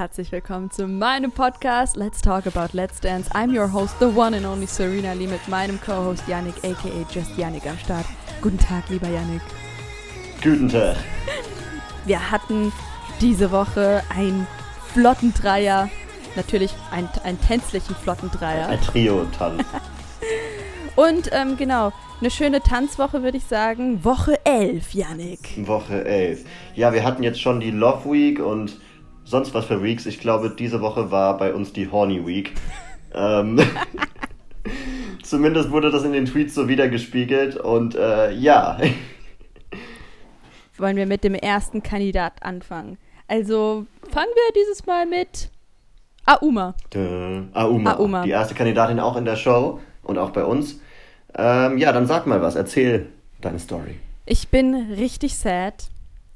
herzlich willkommen zu meinem Podcast Let's Talk About Let's Dance. I'm your host, the one and only Serena Lee mit meinem Co-Host Yannick, aka Just Yannick am Start. Guten Tag, lieber Yannick. Guten Tag. Wir hatten diese Woche einen flotten Dreier, natürlich einen, einen tänzlichen flotten Dreier. Ein Trio-Tanz. Und ähm, genau, eine schöne Tanzwoche, würde ich sagen. Woche 11, Yannick. Woche 11. Ja, wir hatten jetzt schon die Love Week und sonst was für Weeks. Ich glaube, diese Woche war bei uns die Horny Week. ähm, zumindest wurde das in den Tweets so wiedergespiegelt und äh, ja. Wollen wir mit dem ersten Kandidat anfangen? Also fangen wir dieses Mal mit Auma. Äh, Auma. Auma. Die erste Kandidatin auch in der Show und auch bei uns. Ähm, ja, dann sag mal was, erzähl deine Story. Ich bin richtig sad.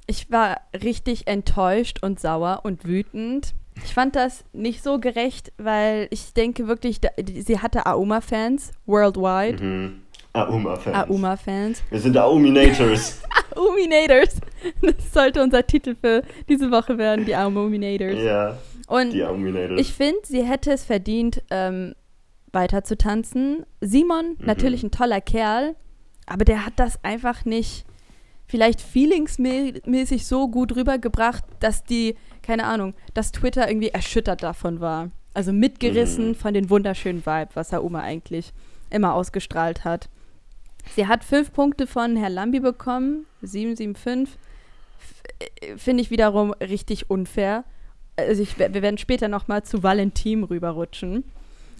Ich war richtig enttäuscht und sauer und wütend. Ich fand das nicht so gerecht, weil ich denke wirklich, sie hatte Auma-Fans worldwide. Mhm. Auma-Fans. Auma-Fans. Wir sind Auminators. Auminators. Das sollte unser Titel für diese Woche werden, die Auminators. Ja. Und die Auminators. ich finde, sie hätte es verdient, ähm, weiter zu tanzen. Simon, mhm. natürlich ein toller Kerl, aber der hat das einfach nicht vielleicht feelingsmäßig so gut rübergebracht, dass die, keine Ahnung, dass Twitter irgendwie erschüttert davon war. Also mitgerissen mhm. von den wunderschönen Vibe, was Auma eigentlich immer ausgestrahlt hat. Sie hat fünf Punkte von Herr Lambi bekommen, 775. Äh, finde ich wiederum richtig unfair. Also ich, wir werden später noch mal zu Valentin rüberrutschen.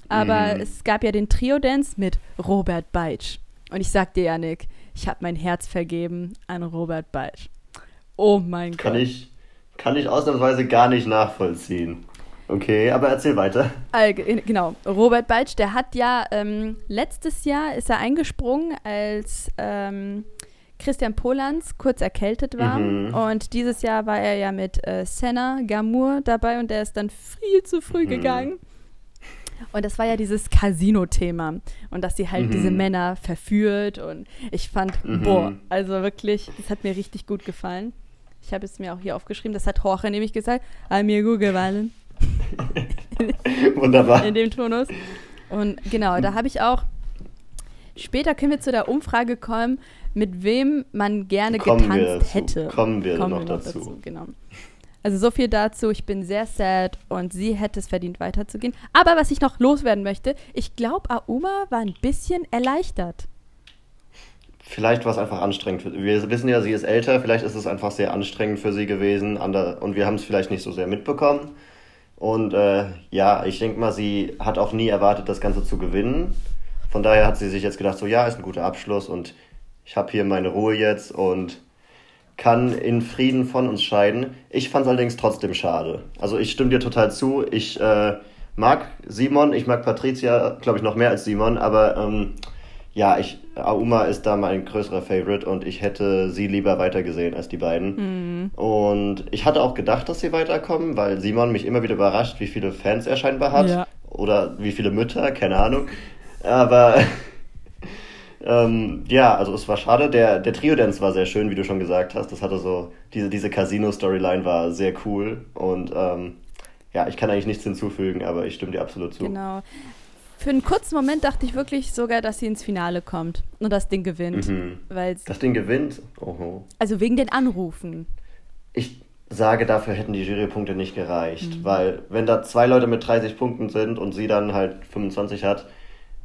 Aber mhm. es gab ja den Trio-Dance mit Robert Beitsch. Und ich sag dir, Janik, ich habe mein Herz vergeben an Robert Beitsch. Oh mein kann Gott. Ich, kann ich ausnahmsweise gar nicht nachvollziehen. Okay, aber erzähl weiter. Genau, Robert Beitsch, der hat ja ähm, letztes Jahr ist er eingesprungen, als ähm, Christian Polans kurz erkältet war. Mhm. Und dieses Jahr war er ja mit äh, Senna Gamur dabei und der ist dann viel zu früh mhm. gegangen. Und das war ja dieses Casino-Thema. Und dass sie halt mhm. diese Männer verführt. Und ich fand, mhm. boah, also wirklich, das hat mir richtig gut gefallen. Ich habe es mir auch hier aufgeschrieben. Das hat Jorge nämlich gesagt. Hat mir gut gefallen. Wunderbar. In dem Tonus. Und genau, da habe ich auch. Später können wir zu der Umfrage kommen, mit wem man gerne kommen getanzt hätte. Kommen wir kommen noch, wir noch dazu. dazu. Genau. Also so viel dazu. Ich bin sehr sad und sie hätte es verdient, weiterzugehen. Aber was ich noch loswerden möchte, ich glaube, Auma war ein bisschen erleichtert. Vielleicht war es einfach anstrengend. Wir wissen ja, sie ist älter. Vielleicht ist es einfach sehr anstrengend für sie gewesen. Und wir haben es vielleicht nicht so sehr mitbekommen. Und äh, ja, ich denke mal, sie hat auch nie erwartet, das Ganze zu gewinnen. Von daher hat sie sich jetzt gedacht, so ja, ist ein guter Abschluss und ich habe hier meine Ruhe jetzt und kann in Frieden von uns scheiden. Ich fand es allerdings trotzdem schade. Also ich stimme dir total zu. Ich äh, mag Simon, ich mag Patricia, glaube ich, noch mehr als Simon, aber ähm, ja, ich, Auma ist da mein größerer Favorite und ich hätte sie lieber weitergesehen als die beiden. Mhm. Und ich hatte auch gedacht, dass sie weiterkommen, weil Simon mich immer wieder überrascht, wie viele Fans er scheinbar hat. Ja. Oder wie viele Mütter, keine Ahnung. Aber ähm, ja, also es war schade. Der, der Trio-Dance war sehr schön, wie du schon gesagt hast. Das hatte so, diese, diese Casino-Storyline war sehr cool. Und ähm, ja, ich kann eigentlich nichts hinzufügen, aber ich stimme dir absolut zu. Genau. Für einen kurzen Moment dachte ich wirklich sogar, dass sie ins Finale kommt und das Ding gewinnt. Mhm. Weil das Ding gewinnt? Oho. Also wegen den Anrufen. Ich sage, dafür hätten die Jurypunkte nicht gereicht. Mhm. Weil wenn da zwei Leute mit 30 Punkten sind und sie dann halt 25 hat,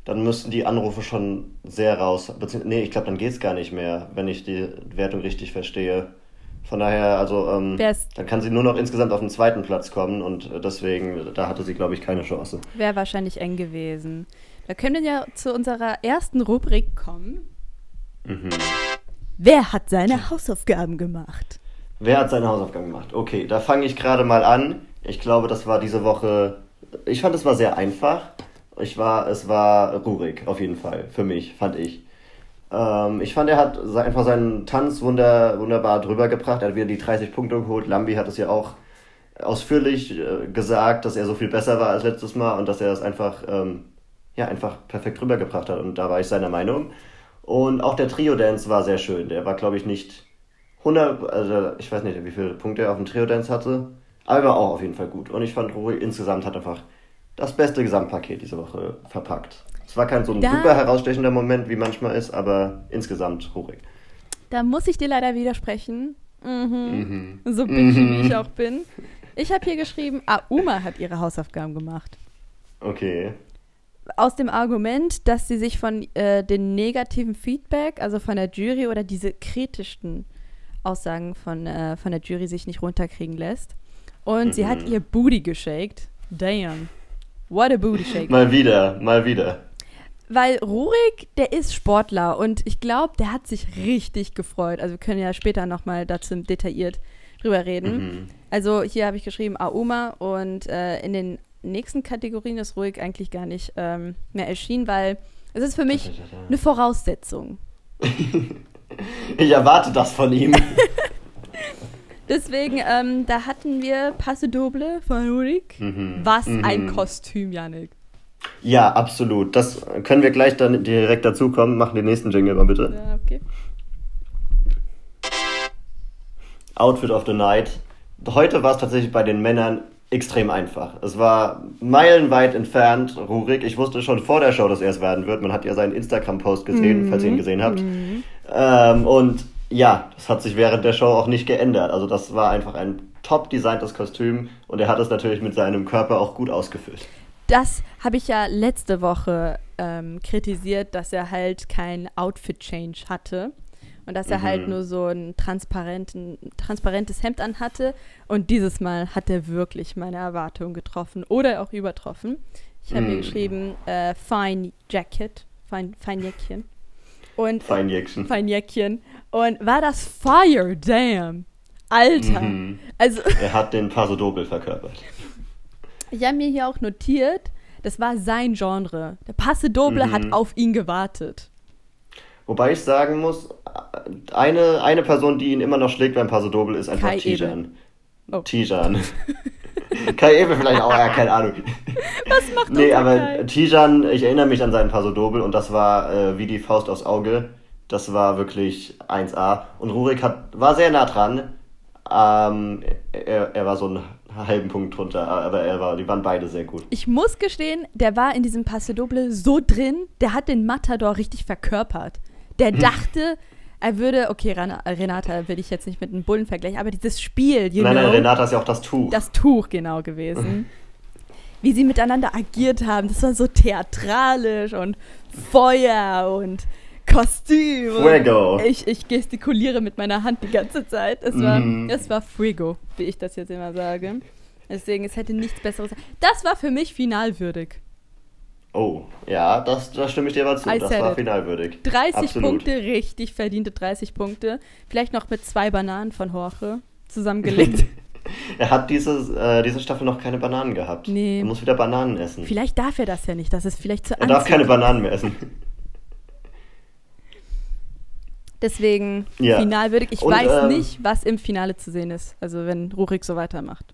dann müssten die Anrufe schon sehr raus. Nee, ich glaube, dann geht es gar nicht mehr, wenn ich die Wertung richtig verstehe. Von daher, also, ähm, dann kann sie nur noch insgesamt auf den zweiten Platz kommen und deswegen, da hatte sie, glaube ich, keine Chance. Wäre wahrscheinlich eng gewesen. Da können wir ja zu unserer ersten Rubrik kommen. Mhm. Wer hat seine Hausaufgaben gemacht? Wer hat seine Hausaufgaben gemacht? Okay, da fange ich gerade mal an. Ich glaube, das war diese Woche. Ich fand, es war sehr einfach. Ich war, es war Rurik, auf jeden Fall, für mich, fand ich. Ähm, ich fand, er hat einfach seinen Tanz wunder, wunderbar drüber gebracht. Er hat wieder die 30 Punkte geholt. Lambi hat es ja auch ausführlich äh, gesagt, dass er so viel besser war als letztes Mal und dass er das einfach, ähm, ja, einfach perfekt rübergebracht hat. Und da war ich seiner Meinung. Und auch der Trio-Dance war sehr schön. Der war, glaube ich, nicht 100, also ich weiß nicht, wie viele Punkte er auf dem Trio-Dance hatte. Aber war auch auf jeden Fall gut. Und ich fand, Rurik insgesamt hat einfach das beste Gesamtpaket diese Woche verpackt. Es war kein so ein Da- super herausstechender Moment, wie manchmal ist, aber insgesamt Rurik. Da muss ich dir leider widersprechen. Mhm. Mhm. So bitchy, Mhm. wie ich auch bin. Ich habe hier geschrieben, Auma hat ihre Hausaufgaben gemacht. Okay. Aus dem Argument, dass sie sich von äh, den negativen Feedback, also von der Jury oder diese kritischen Aussagen von, äh, von der Jury sich nicht runterkriegen lässt. Und sie hat Mhm. ihr Booty geshaked. Damn. What a booty shake. Mal wieder, mal wieder. Weil Rurik, der ist Sportler und ich glaube, der hat sich richtig gefreut. Also wir können ja später nochmal dazu detailliert drüber reden. Mhm. Also hier habe ich geschrieben Aoma und äh, in den nächsten Kategorien ist Rurik eigentlich gar nicht ähm, mehr erschienen, weil es ist für mich eine Voraussetzung. Ich erwarte das von ihm. Deswegen, ähm, da hatten wir Passe Doble von Rurik. Mhm. Was Mhm. ein Kostüm, Janik. Ja, absolut. Das können wir gleich dann direkt dazukommen. Machen den nächsten Jingle mal bitte. Ja, okay. Outfit of the Night. Heute war es tatsächlich bei den Männern extrem einfach. Es war meilenweit entfernt, Rurik. Ich wusste schon vor der Show, dass er es werden wird. Man hat ja seinen Instagram-Post gesehen, falls ihr ihn gesehen habt. Ähm, und ja, das hat sich während der Show auch nicht geändert. Also das war einfach ein top designtes Kostüm und er hat es natürlich mit seinem Körper auch gut ausgefüllt. Das habe ich ja letzte Woche ähm, kritisiert, dass er halt kein Outfit-Change hatte. Und dass er Mhm. halt nur so ein transparenten, transparentes Hemd anhatte. Und dieses Mal hat er wirklich meine Erwartungen getroffen oder auch übertroffen. Ich habe mir Mhm. geschrieben, äh, Fine Jacket, Fine, Fine Jäckchen. Und Feinjäckchen. Fine Jäckchen. Und war das Fire, damn. Alter. Mhm. Also, Er hat den Paso Doble verkörpert. Ich habe mir hier auch notiert, das war sein Genre. Der Passe Doble Mhm. hat auf ihn gewartet. Wobei ich sagen muss, eine, eine Person, die ihn immer noch schlägt beim Paso Doble, ist einfach Kai Tijan. Oh. Tijan. Kai Ewe vielleicht auch, ja, keine Ahnung. Was macht Nee, aber Kai? Tijan, ich erinnere mich an seinen Paso Doble und das war äh, wie die Faust aufs Auge. Das war wirklich 1A. Und Rurik hat, war sehr nah dran. Ähm, er, er war so einen halben Punkt drunter, aber er war, die waren beide sehr gut. Ich muss gestehen, der war in diesem Passe Doble so drin, der hat den Matador richtig verkörpert. Der dachte, er würde, okay, Renata will ich jetzt nicht mit einem Bullen vergleichen, aber dieses Spiel, nein, know, nein, Renata ist ja auch das Tuch. das Tuch genau gewesen. Wie sie miteinander agiert haben, das war so theatralisch und Feuer und Kostüm. Fuego. Ich, ich gestikuliere mit meiner Hand die ganze Zeit. Es war, Mhm. es war Fuego, wie ich das jetzt immer sage. Deswegen, es hätte nichts Besseres. Das war für mich finalwürdig. Oh, ja, das, da stimme ich dir mal zu. I Das war it. finalwürdig. 30 Absolut. Punkte, richtig verdiente 30 Punkte. Vielleicht noch mit zwei Bananen von Jorge zusammengelegt. Er hat dieses, äh, diese Staffel noch keine Bananen gehabt. Nee. Er muss wieder Bananen essen. vielleicht darf er das ja nicht. Das ist vielleicht zu er darf keine. Bananen mehr essen. Deswegen Ja. finalwürdig. Ich Und, weiß ähm, nicht, was im Finale zu sehen ist. Also wenn Rurik so weitermacht.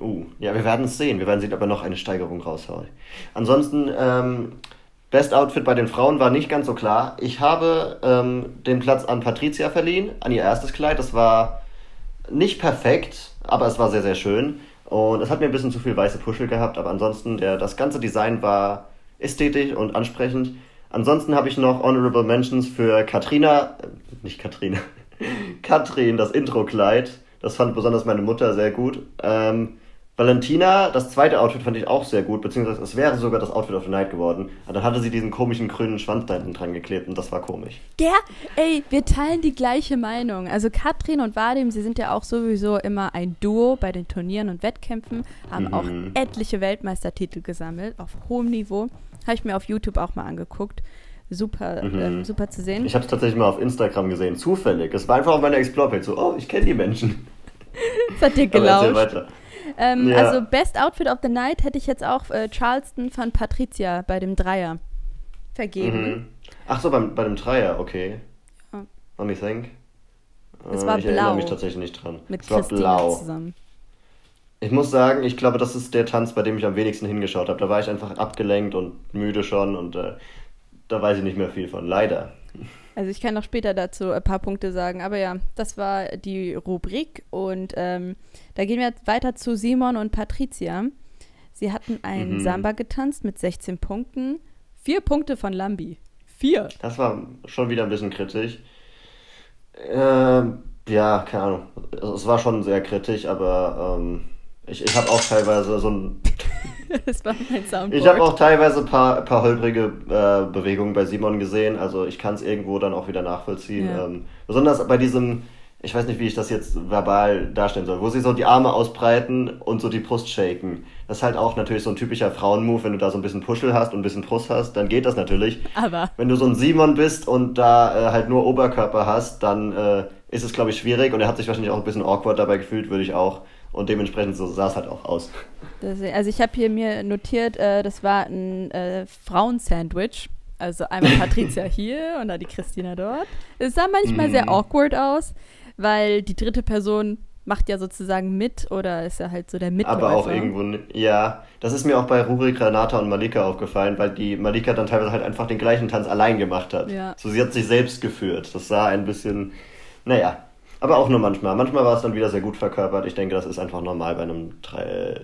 Uh, ja, wir werden es sehen. Wir werden sehen, ob er noch eine Steigerung raushaut. Ansonsten, ähm, Best Outfit bei den Frauen war nicht ganz so klar. Ich habe ähm, den Platz an Patricia verliehen, an ihr erstes Kleid. Das war nicht perfekt, aber es war sehr, sehr schön. Und es hat mir ein bisschen zu viel weiße Puschel gehabt, aber ansonsten, der, das ganze Design war ästhetisch und ansprechend. Ansonsten habe ich noch Honorable Mentions für Katrina, äh, nicht Katrina, Katrin, das Intro-Kleid. Das fand besonders meine Mutter sehr gut. Ähm, Valentina, das zweite Outfit fand ich auch sehr gut, beziehungsweise es wäre sogar das Outfit of the Night geworden. Aber dann hatte sie diesen komischen grünen Schwanz da hinten dran geklebt und das war komisch. Der, ey, wir teilen die gleiche Meinung. Also Katrin und Vadim, sie sind ja auch sowieso immer ein Duo bei den Turnieren und Wettkämpfen, haben Mhm. auch etliche Weltmeistertitel gesammelt, auf hohem Niveau. Habe ich mir auf YouTube auch mal angeguckt. Super, Mhm. ähm, super zu sehen. Ich habe es tatsächlich mal auf Instagram gesehen, zufällig. Es war einfach auf meiner Explore-Page so, oh, ich kenne die Menschen. Das hat dir gelauscht. weiter. Ähm, Ja. Also Best Outfit of the Night hätte ich jetzt auch äh, Charleston von Patricia bei dem Dreier vergeben. Mhm. Ach so, beim, bei dem Dreier, okay. Ja. Let me think. Es Äh, war ich erinnere blau. mich tatsächlich nicht dran. Mit es war blau. zusammen. Ich muss sagen, ich glaube, das ist der Tanz, bei dem ich am wenigsten hingeschaut habe. Da war ich einfach abgelenkt und müde schon und äh, da weiß ich nicht mehr viel von. Leider. Also ich kann noch später dazu ein paar Punkte sagen. Aber ja, das war die Rubrik. Und ähm, da gehen wir jetzt weiter zu Simon und Patricia. Sie hatten ein Mhm. Samba getanzt mit 16 Punkten. Vier Punkte von Lambi. Vier. Das war schon wieder ein bisschen kritisch. Ähm, ja, keine Ahnung. Es war schon sehr kritisch, aber ähm, ich, ich habe auch teilweise so ein. Das war mein Soundboard. Ich habe auch teilweise ein paar, paar holprige äh, Bewegungen bei Simon gesehen, also ich kann es irgendwo dann auch wieder nachvollziehen. Ja. Ähm, besonders bei diesem, ich weiß nicht, wie ich das jetzt verbal darstellen soll, wo sie so die Arme ausbreiten und so die Brust shaken. Das ist halt auch natürlich so ein typischer Frauenmove, wenn du da so ein bisschen Puschel hast und ein bisschen Brust hast, dann geht das natürlich. Aber Wenn du so ein Simon bist und da äh, halt nur Oberkörper hast, dann äh, ist es, glaube ich, schwierig und er hat sich wahrscheinlich auch ein bisschen awkward dabei gefühlt, würde ich auch. Und dementsprechend so sah es halt auch aus. das, also ich habe hier mir notiert, äh, das war ein äh, Frauensandwich. Also einmal Patricia hier und dann die Christina dort. Es sah manchmal Mhm. sehr awkward aus, weil die dritte Person macht ja sozusagen mit oder ist ja halt so der Mitläufer. Aber auch irgendwo, ja, das ist mir auch bei Rurik, Renata und Malika aufgefallen, weil die Malika dann teilweise halt einfach den gleichen Tanz allein gemacht hat. Ja. So, sie hat sich selbst geführt. Das sah ein bisschen, naja, aber auch nur manchmal. Manchmal war es dann wieder sehr gut verkörpert. Ich denke, das ist einfach normal bei einem Tri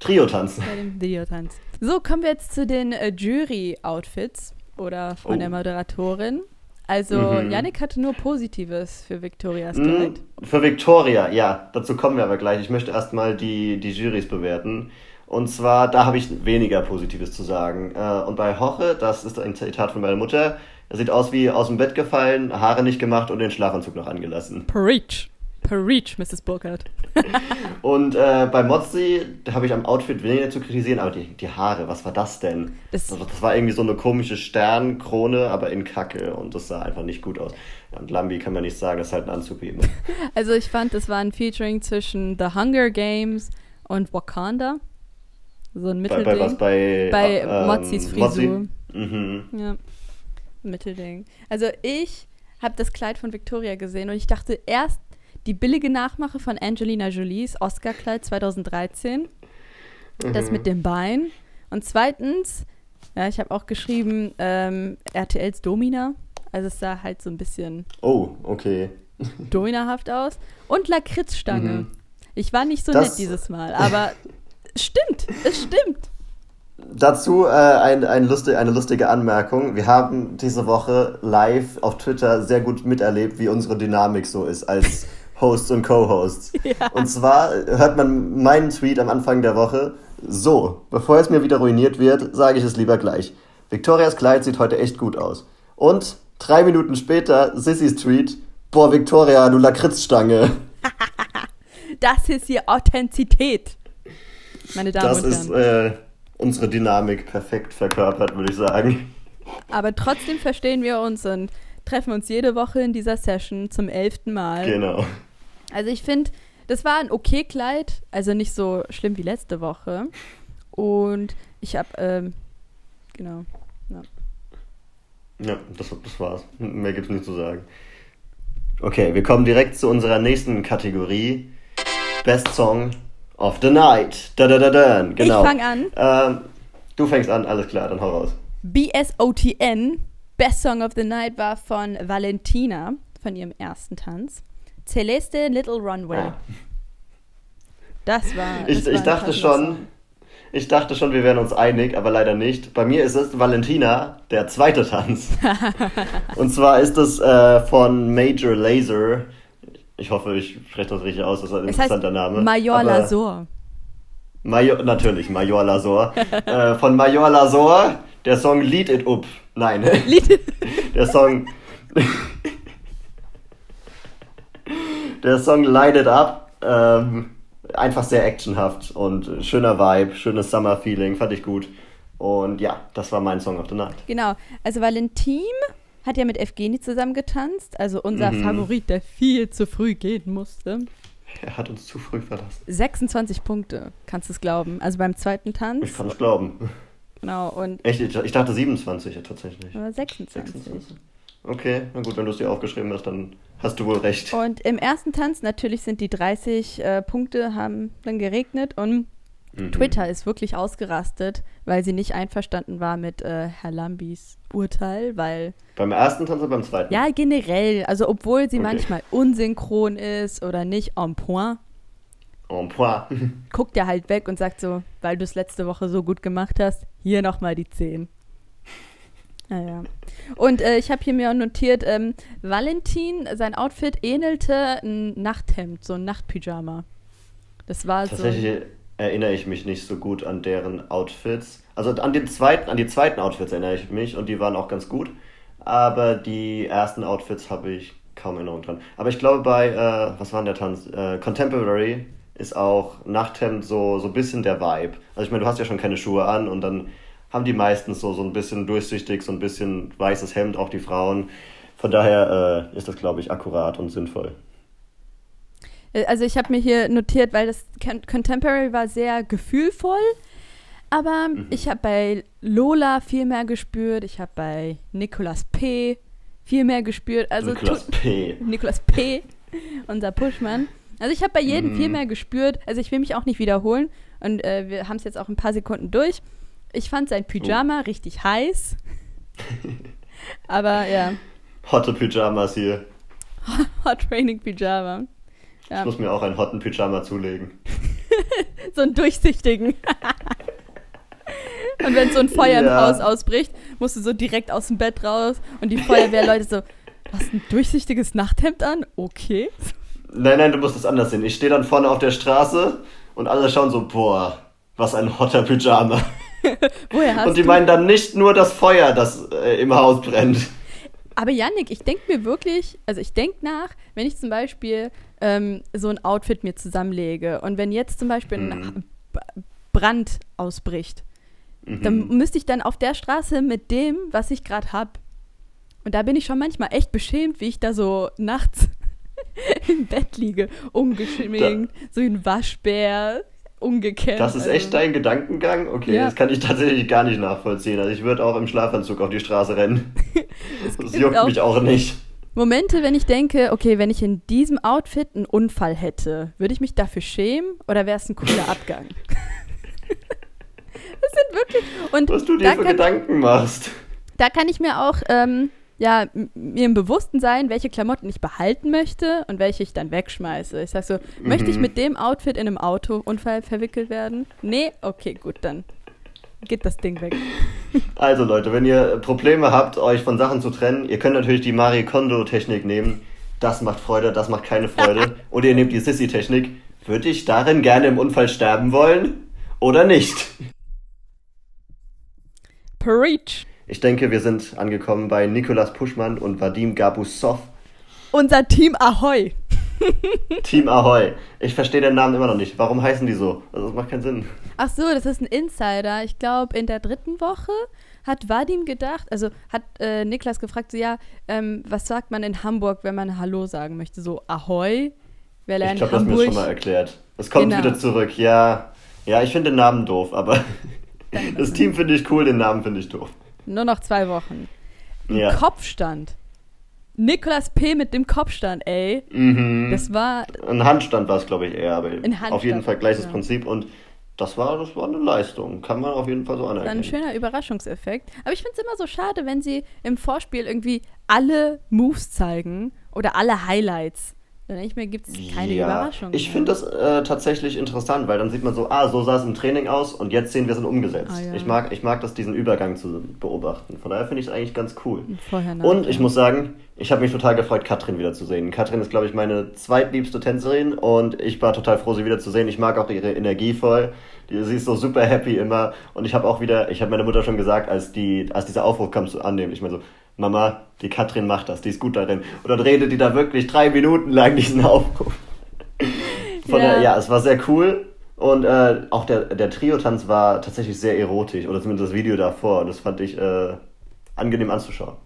Trio-Tanz. bei dem Videotanz. So, kommen wir jetzt zu den äh, Jury-Outfits oder von Oh. der Moderatorin. Also, Mhm. Yannick hatte nur Positives für Victorias Mm, Kleid. Für Victoria, ja, dazu kommen wir aber gleich. Ich möchte erstmal die, die Jurys bewerten. Und zwar, da habe ich weniger Positives zu sagen. Äh, Und bei Hoche, das ist ein Zitat von meiner Mutter, er sieht aus wie aus dem Bett gefallen, Haare nicht gemacht und den Schlafanzug noch angelassen. Preach. Preach, Mrs. Burkhardt. Und äh, bei Mozzi, da habe ich am Outfit weniger zu kritisieren, aber die, die Haare, was war das denn? Das- Das, das war irgendwie so eine komische Sternkrone, aber in Kacke und das sah einfach nicht gut aus. Und Lambi kann man nicht sagen, das ist halt ein Anzug wie immer. Also, ich fand, das war ein Featuring zwischen The Hunger Games und Wakanda. So ein Bei, Mittelding. bei was? Bei, Bei äh, Mozzis Frisur. Mozzi? Mhm. Ja. Mittelding. Also ich habe das Kleid von Victoria gesehen und ich dachte erst die billige Nachmache von Angelina Jolies Oscar-Kleid 2013. Das mit dem Bein. Und zweitens, ja, ich habe auch geschrieben, ähm, RTLs Domina. Also es sah halt so ein bisschen Oh, okay. dominahaft aus. Und Lakritzstange. Mhm. Ich war nicht so Das- nett dieses Mal, aber stimmt, es stimmt. Dazu äh, ein, ein lustig, eine lustige Anmerkung. Wir haben diese Woche live auf Twitter sehr gut miterlebt, wie unsere Dynamik so ist als Hosts und Co-Hosts. Ja. Und zwar hört man meinen Tweet am Anfang der Woche so. Bevor es mir wieder ruiniert wird, sage ich es lieber gleich. Victorias Kleid sieht heute echt gut aus. Und drei Minuten später Sissys Tweet. Boah, Victoria, du Lakritzstange. Das ist hier Authentizität. Meine Damen Das und ist Herren. äh, unsere Dynamik perfekt verkörpert, würde ich sagen. Aber trotzdem verstehen wir uns und treffen uns jede Woche in dieser Session zum elften Mal. Genau. Also ich finde, das war ein okay Kleid, also nicht so schlimm wie letzte Woche. Und ich habe, ähm, genau. Ja, das, das war's. Mehr gibt's nicht zu sagen. Okay, wir kommen direkt zu unserer nächsten Kategorie. Best Song of the Night. Da, da, da, da. Genau. Ich fang an. Ähm, du fängst an, alles klar, dann hau raus. BSOTN, Best Song of the Night, war von Valentina, von ihrem ersten Tanz. Celeste Little Runway. Ah. Das war. Ich, das war ich dachte schon, ich dachte schon, wir wären uns einig, aber leider nicht. Bei mir ist es Valentina, der zweite Tanz. Und zwar ist es äh, von Major Laser. Ich hoffe, ich spreche das richtig aus, das ist ein Es interessanter Name. Major Lazor. Major, natürlich, Major Lazor. äh, von Major Lazor, der Song Lead It Up. Nein, Lied. der Song. der Song Light It Up. Ähm, einfach sehr actionhaft und schöner Vibe, schönes Summer-Feeling, fand ich gut. Und ja, das war mein Song of the Night. Genau. Also Valentin hat ja mit Evgeni zusammen getanzt, also unser Mhm. Favorit, der viel zu früh gehen musste. Er hat uns zu früh verlassen. 26 Punkte, kannst du es glauben. Also beim zweiten Ich Tanz. kann es glauben. Genau, und Echt, ich ich dachte 27 ja, tatsächlich. äh, 26. 26. Okay, na gut, wenn du es dir aufgeschrieben hast, dann hast du wohl recht. Und im ersten Tanz, natürlich sind die 30 äh, Punkte, haben dann geregnet und Mhm. Twitter ist wirklich ausgerastet, weil sie nicht einverstanden war mit äh, Herr Lambis Urteil, weil. Beim ersten Tanz oder beim zweiten? Ja, generell. Also, obwohl sie okay. manchmal unsynchron ist oder nicht en point. En point. guckt er halt weg und sagt so, weil du es letzte Woche so gut gemacht hast, hier nochmal die 10. Naja. Und äh, ich habe hier mir notiert, ähm, Valentin, sein Outfit ähnelte ein Nachthemd, so ein Nachtpyjama. Das war Tatsächlich so. Erinnere ich mich nicht so gut an deren Outfits. Also an den zweiten, an die zweiten Outfits erinnere ich mich und die waren auch ganz gut. Aber die ersten Outfits habe ich kaum Erinnerung dran. Aber ich glaube bei, äh, was war denn der Tanz? Äh, Contemporary ist auch Nachthemd so, so ein bisschen der Vibe. Also ich meine, du hast ja schon keine Schuhe an und dann haben die meistens so, so ein bisschen durchsichtig, so ein bisschen weißes Hemd, auch die Frauen. Von daher äh, ist das, glaube ich, akkurat und sinnvoll. Äh, also ich habe mir hier notiert, weil das Contemporary war sehr gefühlvoll, aber mhm. ich habe bei Lola viel mehr gespürt, ich habe bei Nicolas P. viel mehr gespürt. Also Nicolas P. Nicolas P., unser Pushmann. Also ich habe bei jedem mhm. viel mehr gespürt. Also ich will mich auch nicht wiederholen und äh, wir haben es jetzt auch ein paar Sekunden durch. Ich fand sein Pyjama oh. richtig heiß. aber ja. Hotte Pyjamas hier. Hot Training Pyjama. Ja. Ich muss mir auch einen hotten Pyjama zulegen. so einen durchsichtigen. und wenn so ein Feuer ja. im Haus ausbricht, musst du so direkt aus dem Bett raus und die Feuerwehrleute so, hast ein durchsichtiges Nachthemd an? Okay. Nein, nein, du musst es anders sehen. Ich stehe dann vorne auf der Straße und alle schauen so, boah, was ein hotter Pyjama. Woher hast Und die du? meinen dann nicht nur das Feuer, das äh, im Haus brennt. Aber Yannick, ich denke mir wirklich, also ich denke nach, wenn ich zum Beispiel ähm, so ein Outfit mir zusammenlege und wenn jetzt zum Beispiel mhm. ein Brand ausbricht, mhm. dann müsste ich dann auf der Straße mit dem, was ich gerade habe. Und da bin ich schon manchmal echt beschämt, wie ich da so nachts im Bett liege, ungeschminkt, so wie ein Waschbär, umgekehrt. Das ist echt also. dein Gedankengang? Okay, ja. das kann ich tatsächlich gar nicht nachvollziehen. Also ich würde auch im Schlafanzug auf die Straße rennen. das juckt auch mich auch nicht. Momente, wenn ich denke, okay, wenn ich in diesem Outfit einen Unfall hätte, würde ich mich dafür schämen oder wäre es ein cooler Abgang? das sind wirklich. Und Was du dir für Gedanken machst. Da kann ich mir auch ähm, ja, mir im Bewussten sein, welche Klamotten ich behalten möchte und welche ich dann wegschmeiße. Ich sag so, mhm. möchte ich mhm. mit dem Outfit in einem Autounfall verwickelt werden? Nee? Okay, gut, dann geht das Ding weg. Also Leute, wenn ihr Probleme habt, euch von Sachen zu trennen, ihr könnt natürlich die Marie Kondo-Technik nehmen. Das macht Freude, das macht keine Freude. Oder ihr nehmt die Sissy-Technik. Würde ich darin gerne im Unfall sterben wollen? Oder nicht? Preach. Ich denke, wir sind angekommen bei Nikolas Puschmann und Vadim Gabusov. Unser Team Ahoy. Team Ahoy. Ich verstehe den Namen immer noch nicht. Warum heißen die so? Also, das macht keinen Sinn. Ach so, das ist ein Insider. Ich glaube, in der dritten Woche hat Vadim gedacht, also hat äh, Niklas gefragt, so, ja, ähm, was sagt man in Hamburg, wenn man Hallo sagen möchte? So Ahoy? Weil er ich glaube, das mir schon mal erklärt. Es kommt genau. wieder zurück, ja. Ja, ich finde den Namen doof, aber das Team finde ich cool, den Namen finde ich doof. Nur noch zwei Wochen. Ja. Kopfstand. Nikolas P. mit dem Kopfstand, ey. Mhm. Das war. Ein Handstand war es, glaube ich, eher, aber auf jeden Fall gleiches ja. Prinzip und das war, das war eine Leistung. Kann man auf jeden Fall so anerkennen. Ein schöner Überraschungseffekt. Aber ich finde es immer so schade, wenn sie im Vorspiel irgendwie alle Moves zeigen oder alle Highlights. Dann denke ich mir, gibt es keine ja, Überraschung. Ich finde das äh, tatsächlich interessant, weil dann sieht man so, ah, so sah es im Training aus und jetzt sehen wir es umgesetzt. Ah, ja. ich, mag, ich mag das, diesen Übergang zu beobachten. Von daher finde ich es eigentlich ganz cool. Vorher nach, und ich ja. muss sagen, ich habe mich total gefreut, Katrin wiederzusehen. Katrin ist, glaube ich, meine zweitliebste Tänzerin und ich war total froh, sie wiederzusehen. Ich mag auch ihre Energie voll. Sie ist so super happy immer. Und ich habe auch wieder, ich habe meiner Mutter schon gesagt, als, die, als dieser Aufruf kam zu annehmen, ich meine so, Mama, die Katrin macht das, die ist gut darin. Und dann redet die da wirklich drei Minuten lang diesen Aufruf. Von ja. Der, ja, es war sehr cool. Und äh, auch der, der Trio-Tanz war tatsächlich sehr erotisch, oder zumindest das Video davor. Und das fand ich äh, angenehm anzuschauen.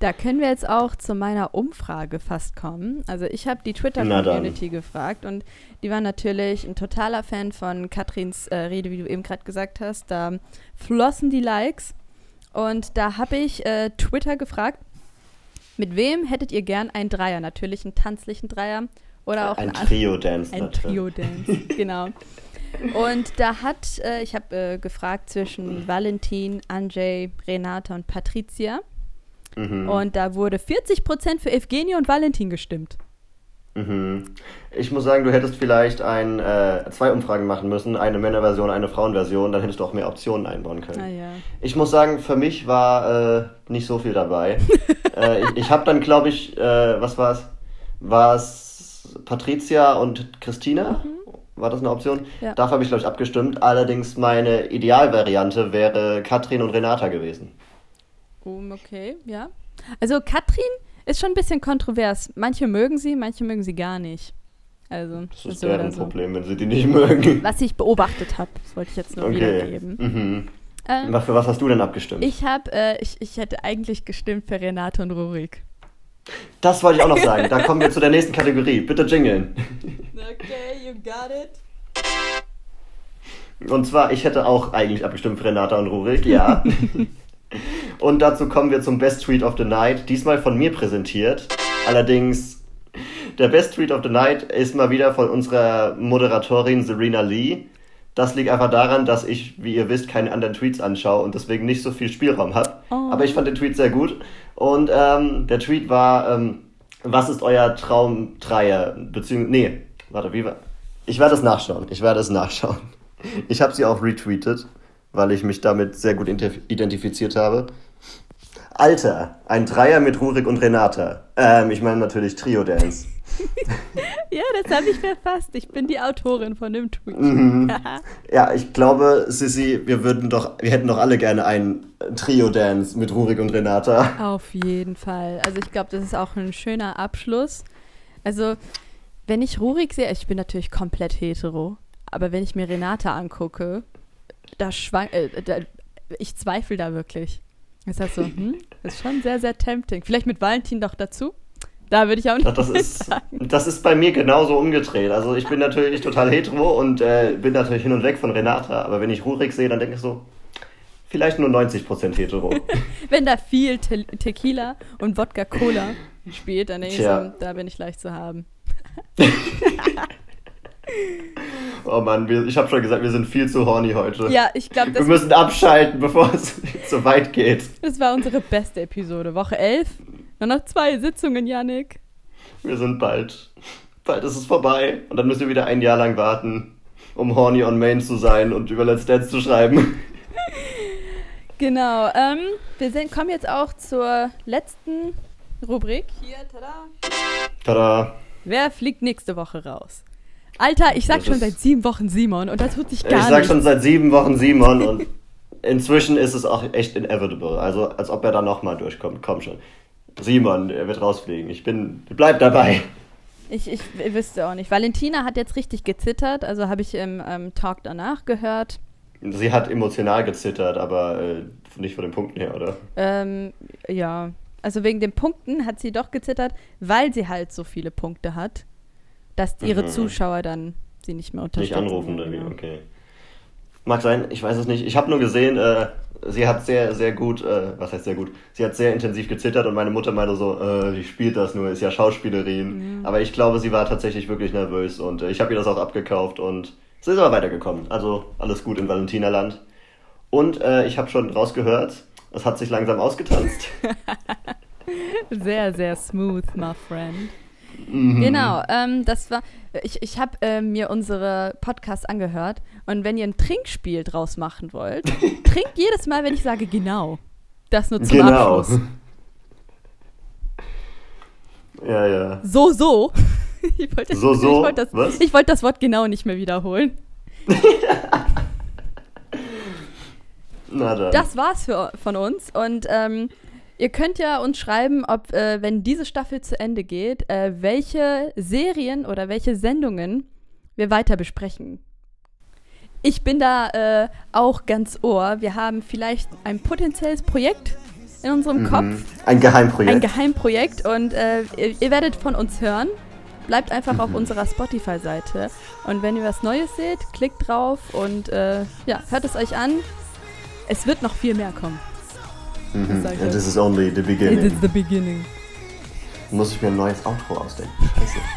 Da können wir jetzt auch zu meiner Umfrage fast kommen. Also ich habe die Twitter-Community gefragt und die waren natürlich ein totaler Fan von Katrins äh, Rede, wie du eben gerade gesagt hast. Da flossen die Likes. Und da habe ich äh, Twitter gefragt, mit wem hättet ihr gern einen Dreier? Natürlich einen tanzlichen Dreier. Oder auch ein an- Trio-Dance. Ein. Trio-Dance, genau. Und da hat, äh, ich habe äh, gefragt zwischen Valentin, Anjay, Renata und Patricia. Mhm. Und da wurde 40% für Evgenie und Valentin gestimmt. Mhm. Ich muss sagen, du hättest vielleicht ein, äh, zwei Umfragen machen müssen, eine Männerversion, eine Frauenversion, dann hättest du auch mehr Optionen einbauen können. Ah ja. Ich muss sagen, für mich war äh, nicht so viel dabei. äh, ich ich habe dann, glaube ich, äh, was war es? War es Patricia und Christina? War das eine Option? Ja. Dafür habe ich, glaube ich, abgestimmt. Allerdings meine Idealvariante wäre Katrin und Renata gewesen. Um, okay, ja. Also Katrin ist schon ein bisschen kontrovers. Manche mögen sie, manche mögen sie gar nicht. Also, Das ist deren so. Problem, wenn sie die nicht mögen. Was ich beobachtet habe, das wollte ich jetzt nur Okay. wiedergeben. Mhm. Ähm, Was- Für was hast du denn abgestimmt? ich habe, äh, ich, ich hätte eigentlich gestimmt für Renate und Rurik. Das wollte ich auch noch sagen. Da kommen wir zu der nächsten Kategorie. Bitte jingeln. Okay, you got it. Und zwar, ich hätte auch eigentlich abgestimmt für Renata und Rurik, ja. und dazu kommen wir zum Best Tweet of the Night. Diesmal von mir präsentiert. Allerdings, der Best Tweet of the Night ist mal wieder von unserer Moderatorin Serena Lee. Das liegt einfach daran, dass ich, wie ihr wisst, keine anderen Tweets anschaue und deswegen nicht so viel Spielraum habe. Oh. Aber ich fand den Tweet sehr gut. Und ähm, der Tweet war, ähm, was ist euer Traumdreier? Beziehungsweise, nee, warte, wie war... Ich werde es nachschauen. Ich werde es nachschauen. Ich habe sie auch retweetet, weil ich mich damit sehr gut identif- identifiziert habe. Alter, ein Dreier mit Rurik und Renata. Ähm, ich meine natürlich Trio Dance. Ja, das habe ich verfasst. Ich bin die Autorin von dem Tweet. Mhm. Ja, ich glaube, Sissi, wir würden doch, wir hätten doch alle gerne einen Trio Dance mit Rurik und Renata. Auf jeden Fall. Also ich glaube, das ist auch ein schöner Abschluss. Also, wenn ich Rurik sehe, ich bin natürlich komplett hetero, aber wenn ich mir Renate angucke, da schwank, äh, da, ich zweifle da wirklich. Ist das so, hm, ist schon sehr, sehr tempting. Vielleicht mit Valentin doch dazu? Da würde ich auch nicht Das ist, das ist bei mir genauso umgedreht. Also ich bin natürlich total hetero und äh, bin natürlich hin und weg von Renata. Aber wenn ich Rurik sehe, dann denke ich so, vielleicht nur 90% hetero. Wenn da viel Te Tequila und Wodka Cola spielt, dann denke ich so, da bin ich leicht zu haben. Oh Mann, wir, ich habe schon gesagt, wir sind viel zu horny heute. Ja, ich glaube, wir müssen abschalten, bevor es zu weit geht. das war unsere beste Episode. Woche 11. Nur noch zwei Sitzungen, Yannick. Wir sind bald. Bald ist es vorbei. Und dann müssen wir wieder ein Jahr lang warten, um horny on main zu sein und über Let's Dance zu schreiben. Genau. Ähm, wir sind, kommen jetzt auch zur letzten Rubrik. Hier, tada. Tada. Wer fliegt nächste Woche raus? Alter, ich sag Das schon seit sieben Wochen Simon und das tut sich gar Ich sag nicht. schon seit sieben Wochen Simon und inzwischen ist es auch echt inevitable. Also als ob er da nochmal durchkommt. Komm schon. Simon, er wird rausfliegen. Ich bin. Bleib dabei. Ich, ich, ich wüsste auch nicht. Valentina hat jetzt richtig gezittert, also habe ich im ähm, Talk danach gehört. Sie hat emotional gezittert, aber äh, nicht von den Punkten her, oder? Ähm, ja, also wegen den Punkten hat sie doch gezittert, weil sie halt so viele Punkte hat, dass ihre Mhm. Zuschauer dann sie nicht mehr unterstützen. Nicht anrufen, Ja, oder wie? genau. Okay. Mag sein, ich weiß es nicht. Ich habe nur gesehen, äh, sie hat sehr, sehr gut, äh, was heißt sehr gut? Sie hat sehr intensiv gezittert und meine Mutter meinte so, äh, die spielt das nur, ist ja Schauspielerin. Aber ich glaube, sie war tatsächlich wirklich nervös und äh, ich habe ihr das auch abgekauft und sie ist aber weitergekommen. Also alles gut in Valentinaland. Und äh, ich habe schon rausgehört, es hat sich langsam ausgetanzt. Sehr, sehr smooth, my friend. Mhm. Genau, ähm, das war. Ich, ich habe ähm, mir unsere Podcasts angehört und wenn ihr ein Trinkspiel draus machen wollt, trinkt jedes Mal, wenn ich sage genau. Das nur zum Genau. Abschluss. Ja, ja. So, so. Ich wollte, So, so? Ich wollte, das, ich wollte das Wort genau nicht mehr wiederholen. Na dann. Das war's für, von uns und ähm, ihr könnt ja uns schreiben, ob, äh, wenn diese Staffel zu Ende geht, äh, welche Serien oder welche Sendungen wir weiter besprechen. Ich bin da äh, auch ganz ohr. Wir haben vielleicht ein potenzielles Projekt in unserem Kopf, Mhm. Ein Geheimprojekt. ein Geheimprojekt und äh, ihr, ihr werdet von uns hören. Bleibt einfach auf Mhm. unserer Spotify-Seite und wenn ihr was Neues seht, klickt drauf und äh, ja, hört es euch an. Es wird noch viel mehr kommen. Mhm. sag ich And this is only the It beginning. is the beginning. Muss ich mir ein neues Outro ausdenken. Scheiße.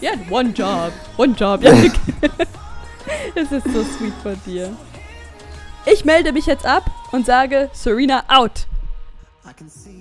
Ja, one job. One job. Janik. Es ist so sweet von dir. Ich melde mich jetzt ab und sage Serena out. I can see